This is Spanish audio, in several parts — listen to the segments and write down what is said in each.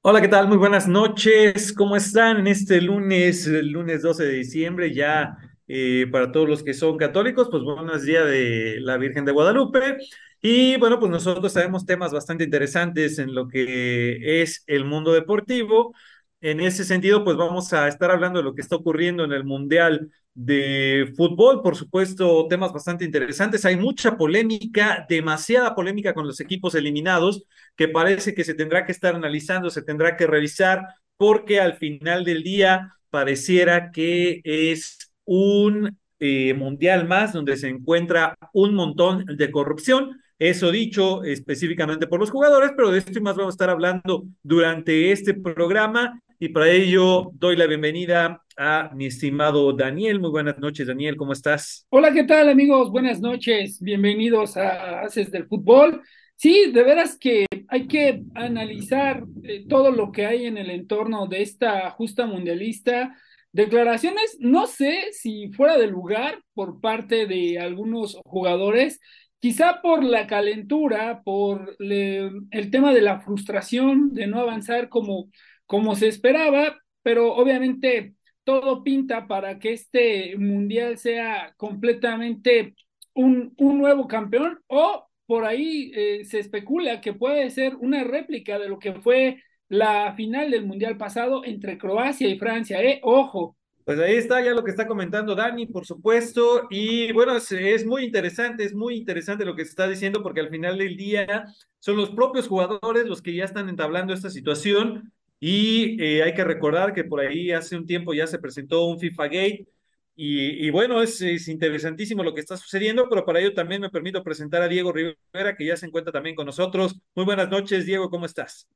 Hola, ¿qué tal? Muy buenas noches. ¿Cómo están en este lunes, el lunes 12 de diciembre? Ya eh, para todos los que son católicos, pues bueno, es día de la Virgen de Guadalupe. Y bueno, pues nosotros tenemos temas bastante interesantes en lo que es el mundo deportivo. En ese sentido, pues vamos a estar hablando de lo que está ocurriendo en el Mundial de Fútbol, por supuesto, temas bastante interesantes. Hay mucha polémica, demasiada polémica con los equipos eliminados, que parece que se tendrá que estar analizando, se tendrá que revisar, porque al final del día pareciera que es un eh, mundial más donde se encuentra un montón de corrupción. Eso dicho específicamente por los jugadores, pero de esto y más vamos a estar hablando durante este programa y para ello doy la bienvenida a mi estimado Daniel. Muy buenas noches, Daniel, ¿cómo estás? Hola, ¿qué tal amigos? Buenas noches, bienvenidos a Haces del Fútbol. Sí, de veras que hay que analizar eh, todo lo que hay en el entorno de esta justa mundialista. Declaraciones, no sé si fuera de lugar por parte de algunos jugadores, quizá por la calentura, por el tema de la frustración de no avanzar como como se esperaba, pero obviamente todo pinta para que este mundial sea completamente un, un nuevo campeón o por ahí eh, se especula que puede ser una réplica de lo que fue la final del mundial pasado entre Croacia y Francia, ¿eh? Ojo. Pues ahí está ya lo que está comentando Dani, por supuesto, y bueno, es, es, muy interesante, es muy interesante lo que se está diciendo porque al final del día son los propios jugadores los que ya están entablando esta situación y eh, hay que recordar que por ahí hace un tiempo ya se presentó un FIFA Gate. Y, y bueno, es, es, interesantísimo lo que está sucediendo, pero para ello también me permito presentar a Diego Rivera, que ya se encuentra también con nosotros. Muy buenas noches, Diego, ¿cómo estás?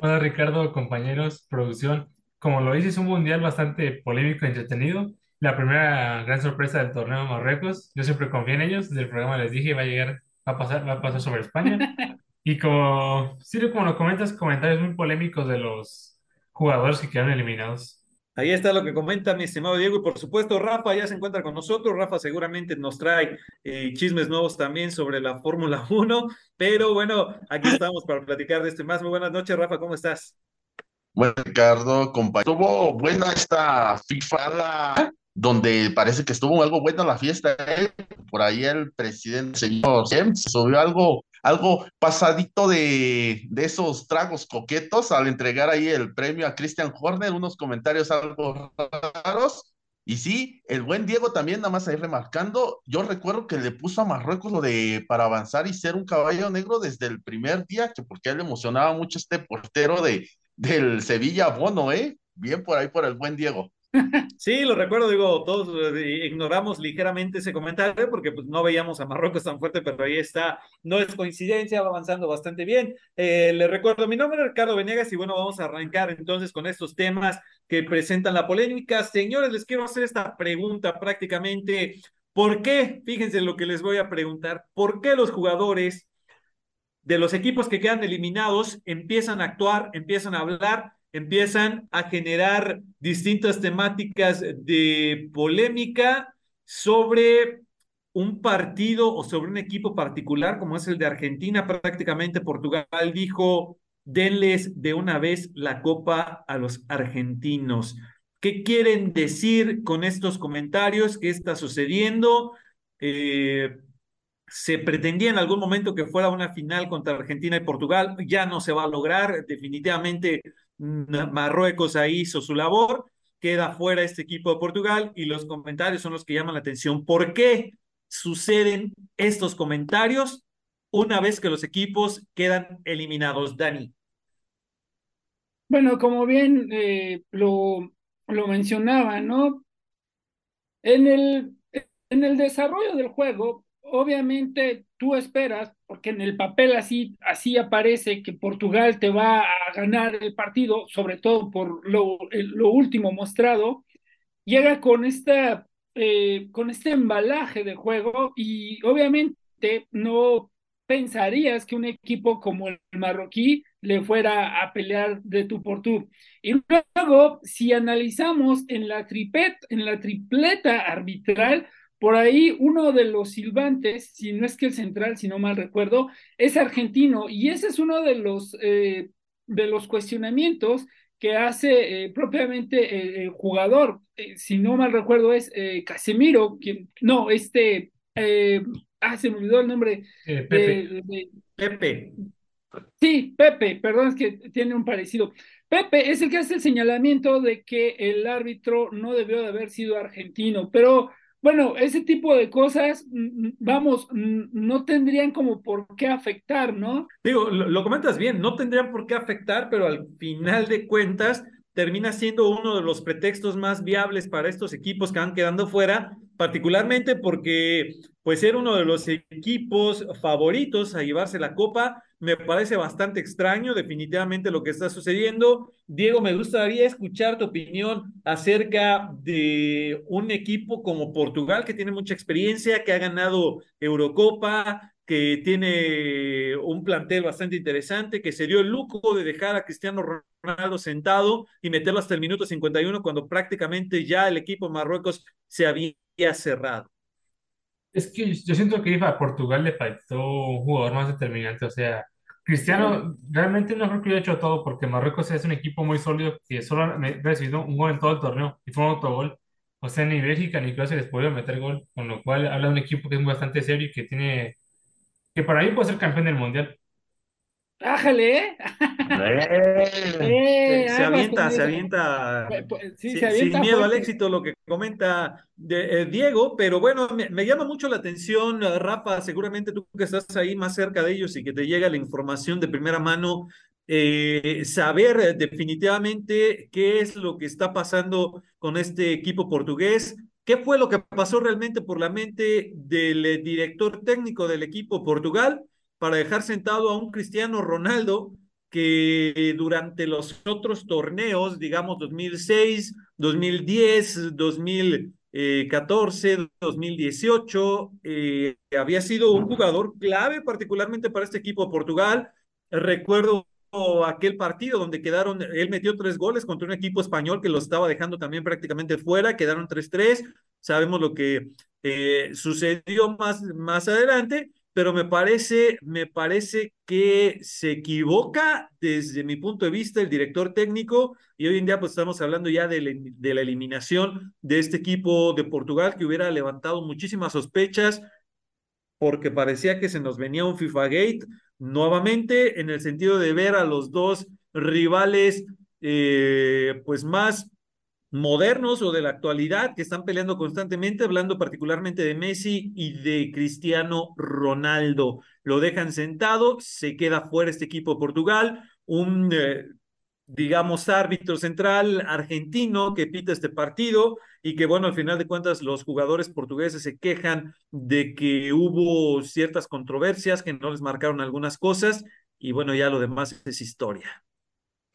Hola Ricardo, compañeros, producción. Como lo dices, es un mundial bastante polémico y entretenido. La primera gran sorpresa del torneo de Marruecos. Yo siempre confié en ellos. Desde el programa les dije, va a llegar, va a pasar, va a pasar sobre España. Y como, sí, como lo comentas, comentarios muy polémicos de los jugadores que quedan eliminados. Ahí está lo que comenta mi estimado Diego y por supuesto Rafa ya se encuentra con nosotros. Rafa seguramente nos trae eh, chismes nuevos también sobre la Fórmula 1, pero bueno, aquí estamos para platicar de este más. Muy buenas noches, Rafa, ¿cómo estás? Bueno, Ricardo, compañero, estuvo buena esta FIFA donde parece que estuvo algo buena la fiesta. ¿eh? Por ahí el presidente, señor James, subió algo algo pasadito de, de, esos tragos coquetos al entregar ahí el premio a Christian Horner, unos comentarios algo raros. Y sí, el buen Diego también, nada más ahí remarcando, yo recuerdo que le puso a Marruecos lo de para avanzar y ser un caballo negro desde el primer día, que porque él le emocionaba mucho este portero de, del Sevilla Bono, ¿eh? Bien por ahí por el buen Diego. Sí, lo recuerdo, digo, todos eh, ignoramos ligeramente ese comentario porque pues, no veíamos a Marruecos tan fuerte, pero ahí está, no es coincidencia, va avanzando bastante bien. Eh, le recuerdo, mi nombre Ricardo Venegas y bueno, vamos a arrancar entonces con estos temas que presentan la polémica. Señores, les quiero hacer esta pregunta prácticamente, ¿por qué? Fíjense lo que les voy a preguntar, ¿por qué los jugadores de los equipos que quedan eliminados empiezan a actuar, empiezan a hablar empiezan a generar distintas temáticas de polémica sobre un partido o sobre un equipo particular como es el de Argentina. Prácticamente Portugal dijo, denles de una vez la copa a los argentinos. ¿Qué quieren decir con estos comentarios? ¿Qué está sucediendo? Eh, se pretendía en algún momento que fuera una final contra Argentina y Portugal, ya no se va a lograr, definitivamente Marruecos ahí hizo su labor, queda fuera este equipo de Portugal y los comentarios son los que llaman la atención. ¿Por qué suceden estos comentarios una vez que los equipos quedan eliminados, Dani? Bueno, como bien eh, lo, lo mencionaba, ¿no? En el, en el desarrollo del juego, obviamente tú esperas, porque en el papel así, así aparece que Portugal te va a ganar el partido, sobre todo por lo, lo último mostrado, llega con, esta, eh, con este embalaje de juego y obviamente no pensarías que un equipo como el marroquí le fuera a pelear de tú por tú. Y luego, si analizamos en la, tripet, en la tripleta arbitral, por ahí uno de los silbantes, si no es que el central, si no mal recuerdo, es argentino y ese es uno de los, eh, de los cuestionamientos que hace eh, propiamente el, jugador. Eh, si no mal recuerdo, es eh, Casemiro, quien, no, este, ah, se me olvidó el nombre. Pepe. Pepe. Sí, Pepe, perdón, es que tiene un parecido. Pepe es el que hace el señalamiento de que el árbitro no debió de haber sido argentino, pero bueno, ese tipo de cosas, mm, mm, vamos, mm, no tendrían como por qué afectar, ¿no? Digo, lo, comentas bien, no tendrían por qué afectar, pero al final de cuentas termina siendo uno de los pretextos más viables para estos equipos que van quedando fuera, particularmente porque pues ser uno de los equipos favoritos a llevarse la copa me parece bastante extraño, definitivamente lo que está sucediendo. Diego, me gustaría escuchar tu opinión acerca de un equipo como Portugal, que tiene mucha experiencia, que ha ganado Eurocopa, que tiene un plantel bastante interesante, que se dio el lujo de dejar a Cristiano Ronaldo sentado y meterlo hasta el minuto 51 cuando prácticamente ya el equipo Marruecos se había cerrado. Es que yo siento que a Portugal le faltó un jugador más determinante. O sea, Cristiano realmente no creo que haya hecho todo porque Marruecos es un equipo muy sólido que solo ha recibido un gol en todo el torneo y fue un autogol. O sea, ni Bélgica ni Croacia les podía meter gol, con lo cual habla de un equipo que es bastante serio y que tiene, que para mí puede ser campeón del mundial. ¡Ájale! ¿eh? Eh, se, avienta, se avienta, sin miedo al éxito, lo que comenta de, eh, Diego, pero bueno, me, llama mucho la atención, Rafa, seguramente tú que estás ahí más cerca de ellos y que te llega la información de primera mano, saber definitivamente qué es lo que está pasando con este equipo portugués. ¿Qué fue lo que pasó realmente por la mente del director técnico del equipo Portugal? para dejar sentado a un Cristiano Ronaldo que durante los otros torneos, digamos 2006, 2010, 2014, 2018, había sido un jugador clave particularmente para este equipo de Portugal. Recuerdo aquel partido donde quedaron, él metió tres goles contra un equipo español que lo estaba dejando también prácticamente fuera, quedaron 3-3, sabemos lo que eh, sucedió más, más adelante, pero me parece, me parece que se equivoca desde mi punto de vista el director técnico y hoy en día pues estamos hablando ya de, la eliminación de este equipo de Portugal que hubiera levantado muchísimas sospechas porque parecía que se nos venía un FIFA Gate nuevamente en el sentido de ver a los dos rivales eh, pues más modernos o de la actualidad que están peleando constantemente, hablando particularmente de Messi y de Cristiano Ronaldo. Lo dejan sentado, se queda fuera este equipo de Portugal, un, eh, digamos, árbitro central argentino que pita este partido y que, bueno, al final de cuentas los jugadores portugueses se quejan de que hubo ciertas controversias, que no les marcaron algunas cosas y, bueno, ya lo demás es historia.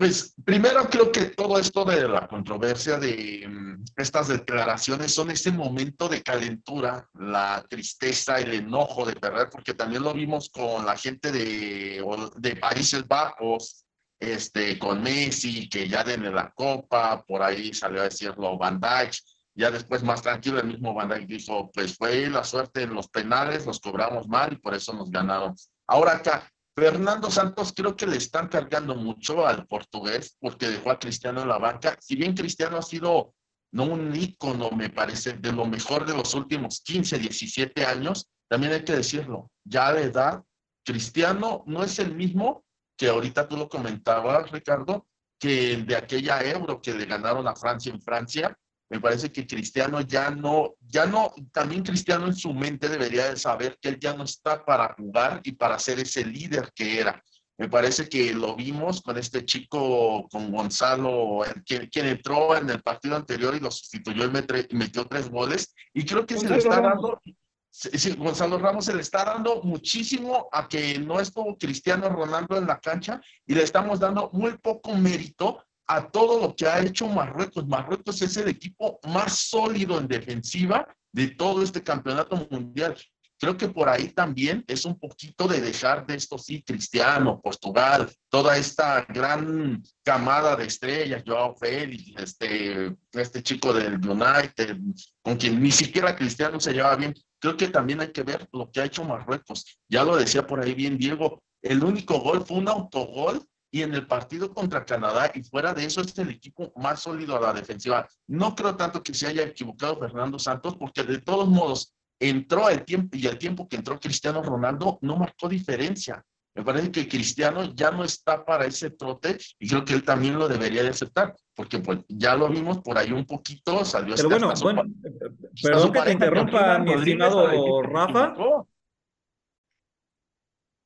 Pues primero creo que todo esto de la controversia de mm, estas declaraciones son ese momento de calentura, la tristeza, el enojo de perder, porque también lo vimos con la gente de, de Países Bajos, este, con Messi, que ya denle la copa, por ahí salió a decirlo Van Dijk, ya después más tranquilo el mismo Van Dijk dijo, pues fue la suerte en los penales, los cobramos mal y por eso nos ganaron. Ahora acá, Fernando Santos creo que le están cargando mucho al portugués porque dejó a Cristiano en la banca. Si bien Cristiano ha sido no un ícono, me parece, de lo mejor de los últimos 15, 17 años, también hay que decirlo, ya de edad, Cristiano no es el mismo que ahorita tú lo comentabas, Ricardo, que de aquella euro que le ganaron a Francia en Francia, me parece que Cristiano ya no, ya no, también Cristiano en su mente debería de saber que él ya no está para jugar y para ser ese líder que era. Me parece que lo vimos con este chico, con Gonzalo, quien, quien entró en el partido anterior y lo sustituyó y metió tres goles. Y creo que se le está dando, Gonzalo Ramos se le está dando muchísimo a que no estuvo Cristiano Ronaldo en la cancha y le estamos dando muy poco mérito a todo lo que ha hecho Marruecos. Marruecos es el equipo más sólido en defensiva de todo este campeonato mundial. Creo que por ahí también es un poquito de dejar de esto, sí, Cristiano, Portugal, toda esta gran camada de estrellas, Joao Félix, este, este chico del United, con quien ni siquiera Cristiano se lleva bien. Creo que también hay que ver lo que ha hecho Marruecos. Ya lo decía por ahí bien Diego, el único gol fue un autogol y en el partido contra Canadá y fuera de eso es el equipo más sólido a la defensiva. No creo tanto que se haya equivocado Fernando Santos porque de todos modos entró el tiempo y el tiempo que entró Cristiano Ronaldo no marcó diferencia. Me parece que Cristiano ya no está para ese trote y creo que él también lo debería de aceptar, porque pues ya lo vimos por ahí un poquito, salió Pero bueno, bueno, perdón que te interrumpa, mi estimado Rafa.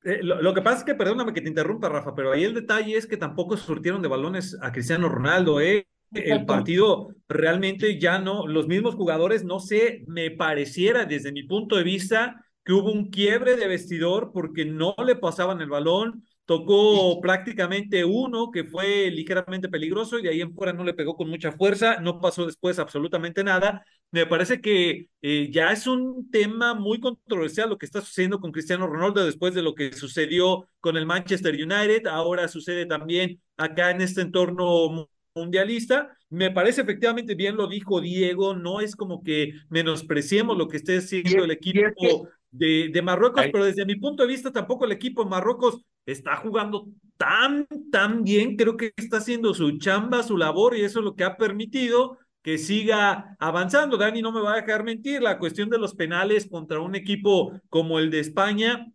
Eh, lo, que pasa es que, perdóname que te interrumpa, Rafa, pero ahí el detalle es que tampoco surtieron de balones a Cristiano Ronaldo, ¿eh? El partido realmente ya no, los mismos jugadores, no sé, me pareciera desde mi punto de vista que hubo un quiebre de vestidor porque no le pasaban el balón, tocó prácticamente uno que fue ligeramente peligroso y de ahí en fuera no le pegó con mucha fuerza, no pasó después absolutamente nada. Me parece que eh, ya es un tema muy controversial lo que está sucediendo con Cristiano Ronaldo después de lo que sucedió con el Manchester United, ahora sucede también acá en este entorno mundialista. Me parece efectivamente, bien lo dijo Diego, no es como que menospreciemos lo que esté haciendo el equipo de, de Marruecos, pero desde mi punto de vista tampoco el equipo de Marruecos está jugando tan, tan bien, creo que está haciendo su chamba, su labor y eso es lo que ha permitido que siga avanzando. Dani no me va a dejar mentir, la cuestión de los penales contra un equipo como el de España,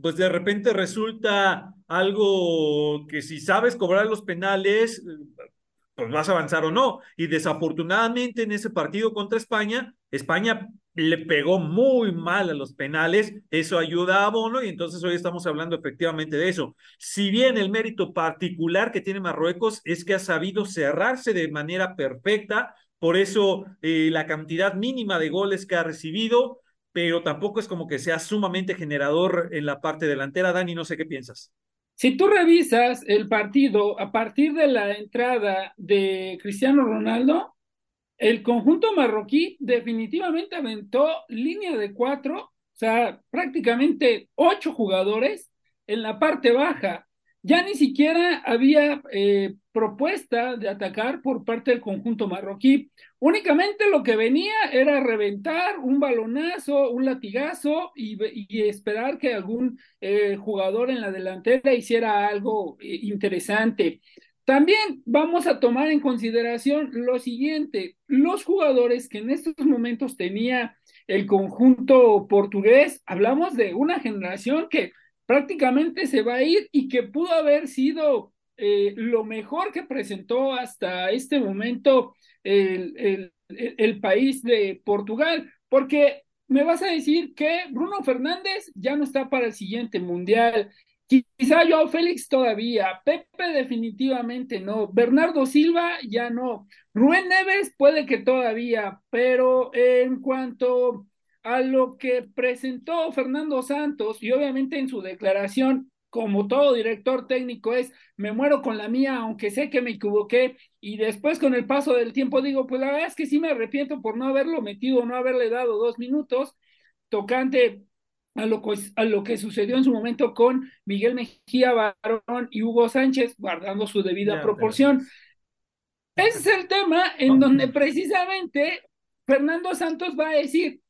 pues de repente resulta algo que si sabes cobrar los penales, pues vas a avanzar o no. Y desafortunadamente en ese partido contra España, España le pegó muy mal a los penales, eso ayuda a Bono y entonces hoy estamos hablando efectivamente de eso. Si bien el mérito particular que tiene Marruecos es que ha sabido cerrarse de manera perfecta, por eso eh, la cantidad mínima de goles que ha recibido, pero tampoco es como que sea sumamente generador en la parte delantera. Dani, no sé qué piensas. Si tú revisas el partido a partir de la entrada de Cristiano Ronaldo, el conjunto marroquí definitivamente aventó línea de cuatro, o sea, prácticamente ocho jugadores en la parte baja. Ya ni siquiera había eh, propuesta de atacar por parte del conjunto marroquí. Únicamente lo que venía era reventar un balonazo, un latigazo y, esperar que algún eh, jugador en la delantera hiciera algo eh, interesante. También vamos a tomar en consideración lo siguiente, los jugadores que en estos momentos tenía el conjunto portugués, hablamos de una generación que prácticamente se va a ir y que pudo haber sido eh, lo mejor que presentó hasta este momento el, el país de Portugal, porque me vas a decir que Bruno Fernández ya no está para el siguiente mundial, Quizá Joao Félix todavía, Pepe definitivamente no, Bernardo Silva ya no, Rubén Neves puede que todavía, pero en cuanto a lo que presentó Fernando Santos y obviamente en su declaración, como todo director técnico es, me muero con la mía, aunque sé que me equivoqué, y después con el paso del tiempo digo, pues la verdad es que sí me arrepiento por no haberlo metido, no haberle dado dos minutos, tocante a lo, que, a lo que sucedió en su momento con Miguel Mejía Barón y Hugo Sánchez, guardando su debida proporción. Ese es el tema en donde precisamente Fernando Santos va a decir,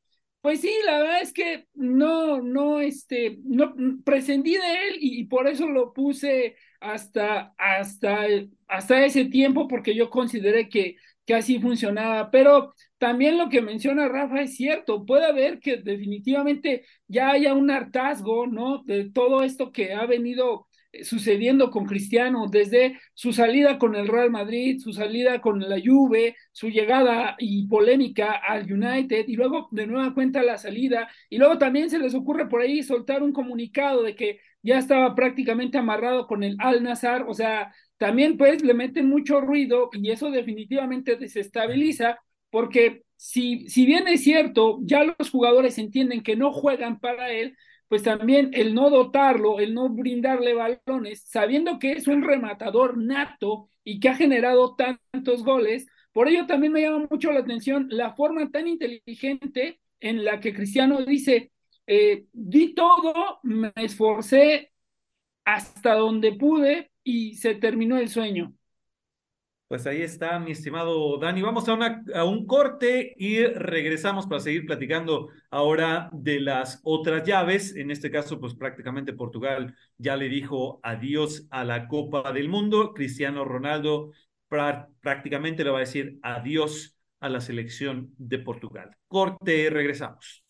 pues sí, la verdad es que no, no, este, no prescindí de él y, por eso lo puse hasta, hasta, hasta ese tiempo porque yo consideré que, que así funcionaba. Pero también lo que menciona Rafa es cierto, puede haber que definitivamente ya haya un hartazgo, ¿no? De todo esto que ha venido sucediendo con Cristiano, desde su salida con el Real Madrid, su salida con la Juve, su llegada y polémica al United, y luego de nueva cuenta la salida, y luego también se les ocurre por ahí soltar un comunicado de que ya estaba prácticamente amarrado con el Al Nazar, o sea, también pues le meten mucho ruido y eso definitivamente desestabiliza porque si, si bien es cierto, ya los jugadores entienden que no juegan para él, pues también el no dotarlo, el no brindarle balones, sabiendo que es un rematador nato y que ha generado tantos goles, por ello también me llama mucho la atención la forma tan inteligente en la que Cristiano dice, eh, di todo, me esforcé hasta donde pude y se terminó el sueño. Pues ahí está, mi estimado Dani. Vamos a, una, un corte y regresamos para seguir platicando ahora de las otras llaves. En este caso, pues prácticamente Portugal ya le dijo adiós a la Copa del Mundo. Cristiano Ronaldo prácticamente le va a decir adiós a la selección de Portugal. Corte, regresamos.